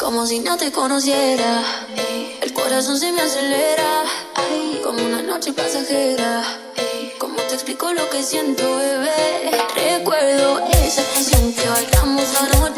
Como si no te conociera, eh, el corazón se me acelera, como una noche pasajera. Eh, como te explico lo que siento, bebé, recuerdo esa canción que bailamos anoche.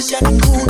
es ya.